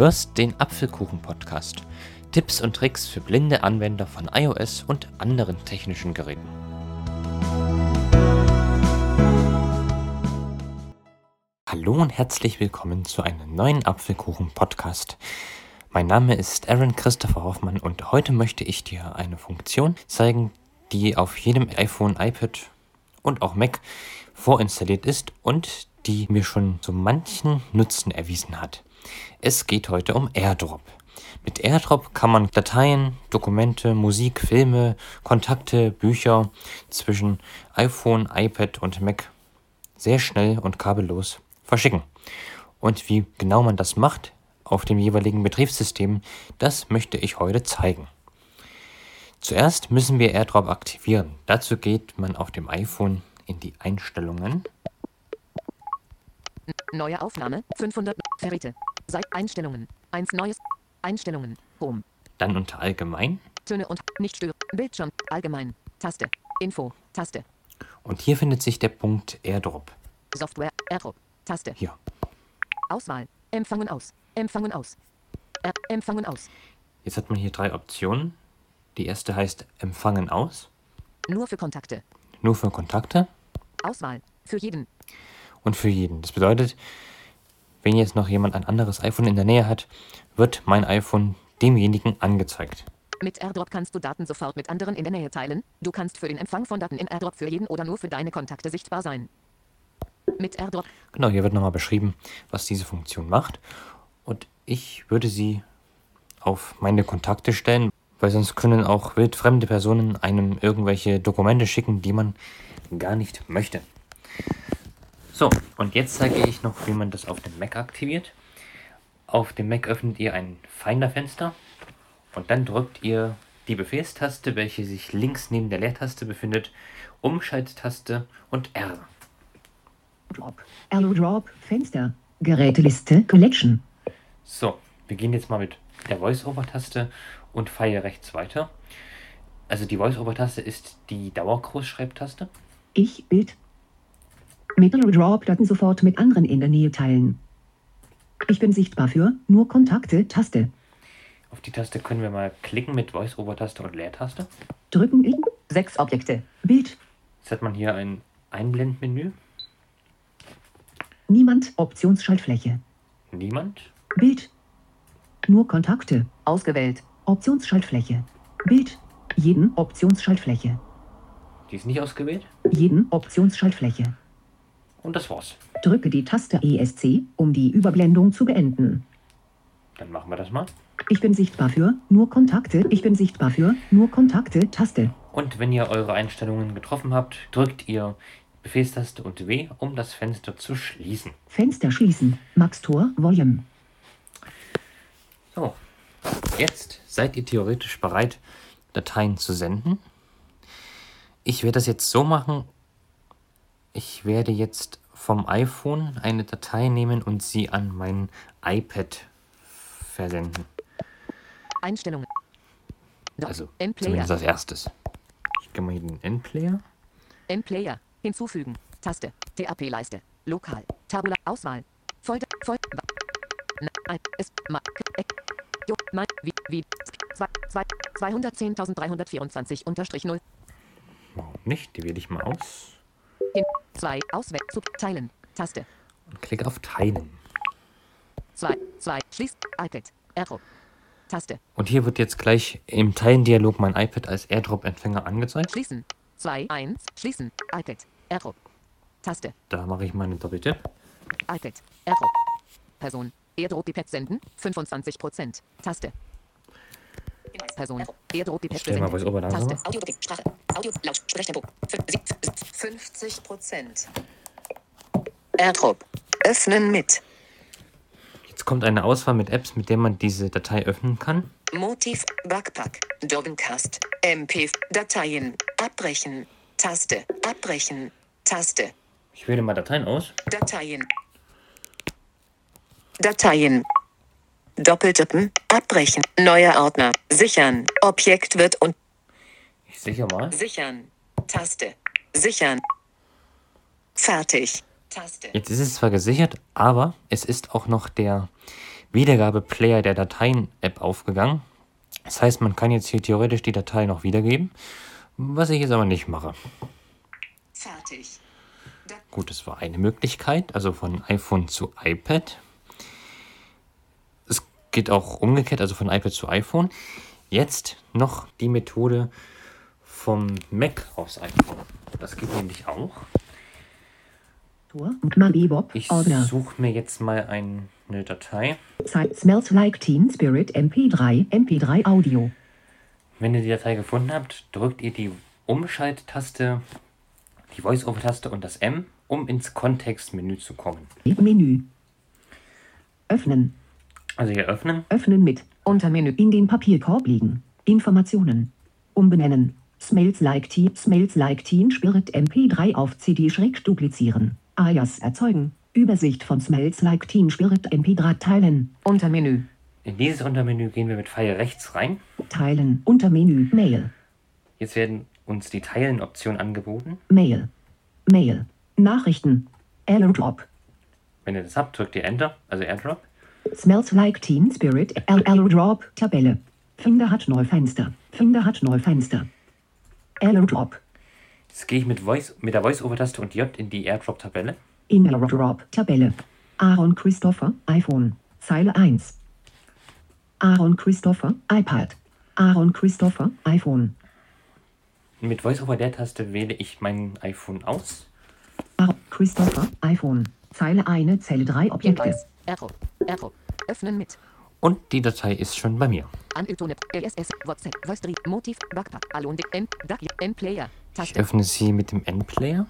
hörst den Apfelkuchen-Podcast. Tipps und Tricks für blinde Anwender von iOS und anderen technischen Geräten. Hallo und herzlich willkommen zu einem neuen Apfelkuchen-Podcast. Mein Name ist Aaron Christopher Hoffmann und heute möchte ich dir eine Funktion zeigen, die auf jedem iPhone, iPad und auch Mac vorinstalliert ist und die mir schon so manchen Nutzen erwiesen hat. Es geht heute um AirDrop. Mit AirDrop kann man Dateien, Dokumente, Musik, Filme, Kontakte, Bücher zwischen iPhone, iPad und Mac sehr schnell und kabellos verschicken. Und wie genau man das macht auf dem jeweiligen Betriebssystem, das möchte ich heute zeigen. Zuerst müssen wir AirDrop aktivieren. Dazu geht man auf dem iPhone in die Einstellungen. Neue Aufnahme 500 Verräte. Seit Einstellungen. Eins neues. Einstellungen. Home. Dann unter Allgemein. Töne und nicht stören. Bildschirm. Allgemein. Taste. Info. Taste. Und hier findet sich der Punkt AirDrop. Software. AirDrop. Taste. Hier. Auswahl. Empfangen aus. Empfangen aus. Er empfangen aus. Jetzt hat man hier drei Optionen. Die erste heißt Empfangen aus. Nur für Kontakte. Nur für Kontakte Auswahl. Für jeden. und für jeden. Das bedeutet, wenn jetzt noch jemand ein anderes iPhone in der Nähe hat, wird mein iPhone demjenigen angezeigt. Mit AirDrop kannst du Daten sofort mit anderen in der Nähe teilen. Du kannst für den Empfang von Daten in AirDrop für jeden oder nur für deine Kontakte sichtbar sein. Mit AirDrop. Genau, hier wird nochmal beschrieben, was diese Funktion macht. Und ich würde sie auf meine Kontakte stellen, weil sonst können auch wildfremde Personen einem irgendwelche Dokumente schicken, die man gar nicht möchte. So, und jetzt zeige ich noch, wie man das auf dem Mac aktiviert. Auf dem Mac öffnet ihr ein Finder-Fenster und dann drückt ihr die Befehlstaste, welche sich links neben der Leertaste befindet, Umschalttaste und R. Drop. AirDrop. Fenster. Geräteliste. Collection. So, wir gehen jetzt mal mit der Voice-Over-Taste und feiere rechts weiter. Also die Voice-Over-Taste ist die Dauergroßschreibtaste. Ich. Bild. Mit AirDrop Daten sofort mit anderen in der Nähe teilen. Ich bin sichtbar für nur Kontakte. Taste. Auf die Taste können wir mal klicken mit Voice-Over-Taste und Leertaste. Drücken. Ich. Sechs Objekte. Bild. Jetzt hat man hier ein Einblendmenü. Niemand. Optionsschaltfläche. Niemand. Bild. Nur Kontakte. Ausgewählt. Optionsschaltfläche. Bild. Jeden. Optionsschaltfläche. Die ist nicht ausgewählt. Jeden. Optionsschaltfläche. Und das war's. Drücke die Taste ESC, um die Überblendung zu beenden. Dann machen wir das mal. Ich bin sichtbar für nur Kontakte. Ich bin sichtbar für nur Kontakte. Taste. Und wenn ihr eure Einstellungen getroffen habt, drückt ihr Befehlstaste und W, um das Fenster zu schließen. Fenster schließen. Max Tor Volume. So, jetzt seid ihr theoretisch bereit, Dateien zu senden. Ich werde das jetzt so machen. Ich werde jetzt vom iPhone eine Datei nehmen und sie an mein iPad versenden. Einstellungen. Also zumindest als erstes. Ich gehe mal hier in den Endplayer. Endplayer. Hinzufügen. Taste. TAP-Leiste. Lokal. Tabula. Auswahl. Folder. Folder. Na, ein. Es. Jo. Mein. Wie. Wie. Zwei. Zwei. 210.324 unterstrich 0. Warum nicht? Die wähle ich mal aus Hin. 2. Auswählen. Zu. Teilen. Taste. und klicke auf Teilen. 2. 2. Schließ. iPad. Arrow. Taste. Und hier wird jetzt gleich im Teilendialog mein iPad als AirDrop-Empfänger angezeigt. Schließen. 2. 1. Schließen. iPad. Arrow. Taste. Da mache ich meine Doppelte. iPad. Arrow. Person. Airdrop die Pad senden. 25%. Taste. Person. Airdrop die Pad Stell mal was oben Taste. Audio, Sprache. Audio, laut, Sprechtempo. Fün- sieb- 50%. Airdrop. Öffnen mit. Jetzt kommt eine Auswahl mit Apps, mit denen man diese Datei öffnen kann. Motiv. Backpack. Dogencast. MP. Dateien. Abbrechen. Taste. Abbrechen. Taste. Ich wähle mal Dateien aus. Dateien. Dateien. Doppeltippen. Abbrechen. Neuer Ordner. Sichern. Objekt wird und Ich sichere mal. sichern. Taste. Sichern. Fertig. Taste. Jetzt ist es zwar gesichert, aber es ist auch noch der Wiedergabe-Player der Dateien-App aufgegangen. Das heißt, man kann jetzt hier theoretisch die Datei noch wiedergeben, was ich jetzt aber nicht mache. Fertig. Gut, das war eine Möglichkeit, also von iPhone zu iPad. Geht auch umgekehrt, also von iPad zu iPhone. Jetzt noch die Methode vom Mac aufs iPhone. Das geht nämlich auch. Ich suche mir jetzt mal ein, eine Datei. Smells like Teen Spirit MP3. MP3 Audio. Wenn ihr die Datei gefunden habt, drückt ihr die Umschalttaste, die Voice-Over-Taste und das M, um ins Kontextmenü zu kommen. Menü. Öffnen. Also hier öffnen. Öffnen mit. Untermenü. In den Papierkorb liegen. Informationen. Umbenennen. Smells like Teen. Smells like Teen Spirit MP3 auf CD schräg duplizieren. Alias erzeugen. Übersicht von Smells like Teen Spirit MP3 teilen. Untermenü. In dieses Untermenü gehen wir mit Pfeil rechts rein. Teilen. Untermenü. Mail. Jetzt werden uns die Teilen-Option angeboten. Mail. Mail. Nachrichten. AirDrop. Wenn ihr das habt, drückt ihr Enter, also AirDrop. Smells like Teen Spirit. L- AirDrop. Tabelle. Finder hat Neufenster. Finder hat Neufenster. AirDrop. Jetzt gehe ich mit, Voice, mit der Voice-Over-Taste und J in die AirDrop-Tabelle. In AirDrop. Tabelle. Aaron Christopher. iPhone. Zeile 1. Aaron Christopher. iPad. Aaron Christopher. iPhone. Mit Voice-Over der Taste wähle ich mein iPhone aus. Aaron Christopher. iPhone. Zeile 1. Zelle 3 Objekte. AirDrop. AirDrop. Öffnen mit. Und die Datei ist schon bei mir. Ich öffne sie mit dem N-Player.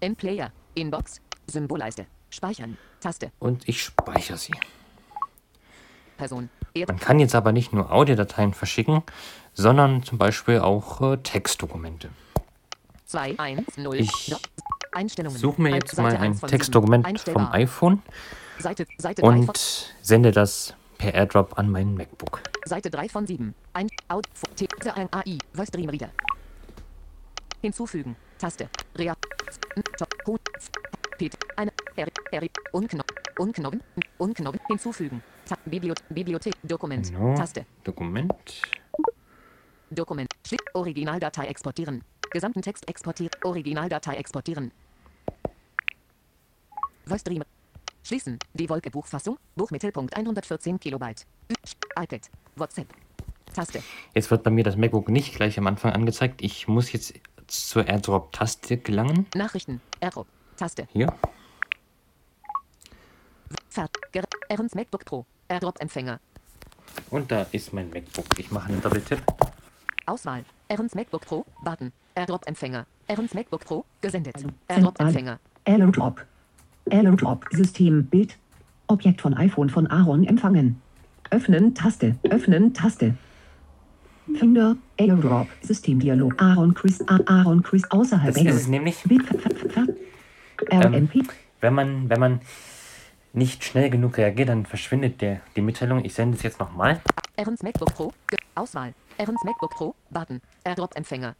M-Player. Inbox. Symbolleiste. Speichern. Taste. und ich speichere sie. Person. Man kann jetzt aber nicht nur Audiodateien verschicken, sondern zum Beispiel auch äh, Textdokumente. 2, 1, 0. Ich. Suche mir jetzt mal ein 1 von sieben. Textdokument vom iPhone Seite, Seite 3 von, und sende das per AirDrop an meinen MacBook. Seite 3 von 7. Ein Out AI Voice Dream Reader. Hinzufügen. Taste. Rea. Pet. Eine. R. R. Unknopf. Unknopf. Unknopf. Hinzufügen. Ta Bibliot Bibliothek. Dokument. No. Taste. Dokument. Dokument. Originaldatei exportieren. Gesamten Text exportieren. Originaldatei exportieren. Voice Dream. Schließen. Die Wolke Buchfassung. Buchmittelpunkt 114 Kilobyte. IPad. WhatsApp. Taste. Jetzt wird bei mir das MacBook nicht gleich am Anfang angezeigt. Ich muss jetzt zur AirDrop-Taste gelangen. Nachrichten. AirDrop. Taste. Hier. Fahrt. Ernst MacBook Pro. AirDrop-Empfänger. Und da ist mein MacBook. Ich mache einen Doppeltipp. Auswahl. Ernst MacBook Pro. Button. AirDrop-Empfänger. Ernst MacBook Pro. Gesendet. AirDrop-Empfänger. AirDrop. AirDrop. System. Bild. Objekt von iPhone von Aaron empfangen. Öffnen. Taste. Öffnen. Taste. Finder. AirDrop. Systemdialog. Aaron Chris. A- Aaron Chris. Außerhalb. Das ist es nämlich. RMP. Wenn man, wenn man nicht schnell genug reagiert, dann verschwindet der, die Mitteilung. Ich sende es jetzt nochmal. Ernst MacBook Pro. Auswahl. Ernst MacBook Pro. Button. AirDrop-Empfänger.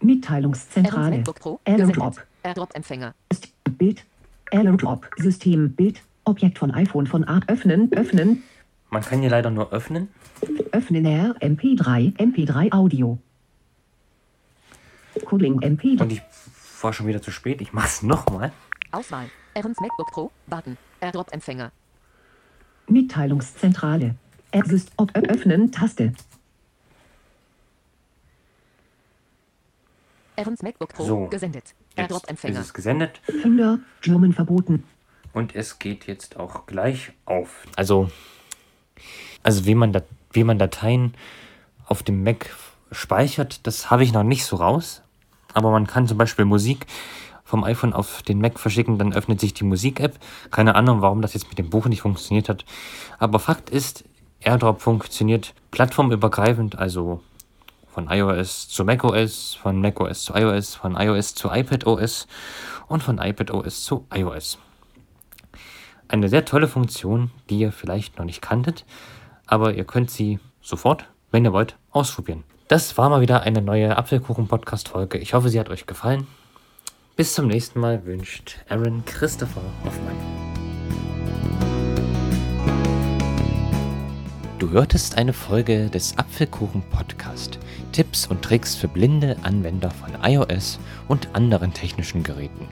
Mitteilungszentrale. MacBook Pro. AirDrop. AirDrop-Empfänger. Ist Bild. AirDrop. System. Bild. Objekt von iPhone von A. Öffnen. Öffnen. Man kann hier leider nur öffnen. Öffnen R. MP3. MP3 Audio. Coding MP3. Und ich war schon wieder zu spät. Ich mache es nochmal. Auswahl. Ernst MacBook Pro. Button. AirDrop-Empfänger. Mitteilungszentrale. Exist. Ob öffnen. Taste. Ernst MacBook Pro. So. Gesendet. Jetzt ist es gesendet. Finder. German verboten. Und es geht jetzt auch gleich auf. Also, also wie, man wie man Dateien auf dem Mac speichert, das habe ich noch nicht so raus. Aber man kann zum Beispiel Musik vom iPhone auf den Mac verschicken, dann öffnet sich die Musik-App. Keine Ahnung, warum das jetzt mit dem Buch nicht funktioniert hat. Aber Fakt ist, AirDrop funktioniert plattformübergreifend, also von iOS zu macOS, von macOS zu iOS, von iOS zu iPadOS und von iPadOS zu iOS. Eine sehr tolle Funktion, die ihr vielleicht noch nicht kanntet, aber ihr könnt sie sofort, wenn ihr wollt, ausprobieren. Das war mal wieder eine neue Apfelkuchen-Podcast-Folge. Ich hoffe, sie hat euch gefallen. Bis zum nächsten Mal wünscht Aaron Christopher Hoffmann. Du hörtest eine Folge des Apfelkuchen Podcast. Tipps und Tricks für blinde Anwender von iOS und anderen technischen Geräten.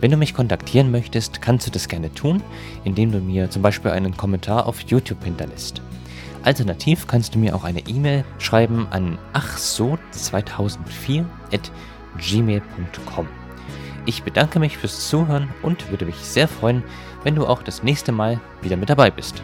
Wenn du mich kontaktieren möchtest, kannst du das gerne tun, indem du mir zum Beispiel einen Kommentar auf YouTube hinterlässt. Alternativ kannst du mir auch eine E-Mail schreiben an achso2004 at gmail.com. Ich bedanke mich fürs Zuhören und würde mich sehr freuen, wenn du auch das nächste Mal wieder mit dabei bist.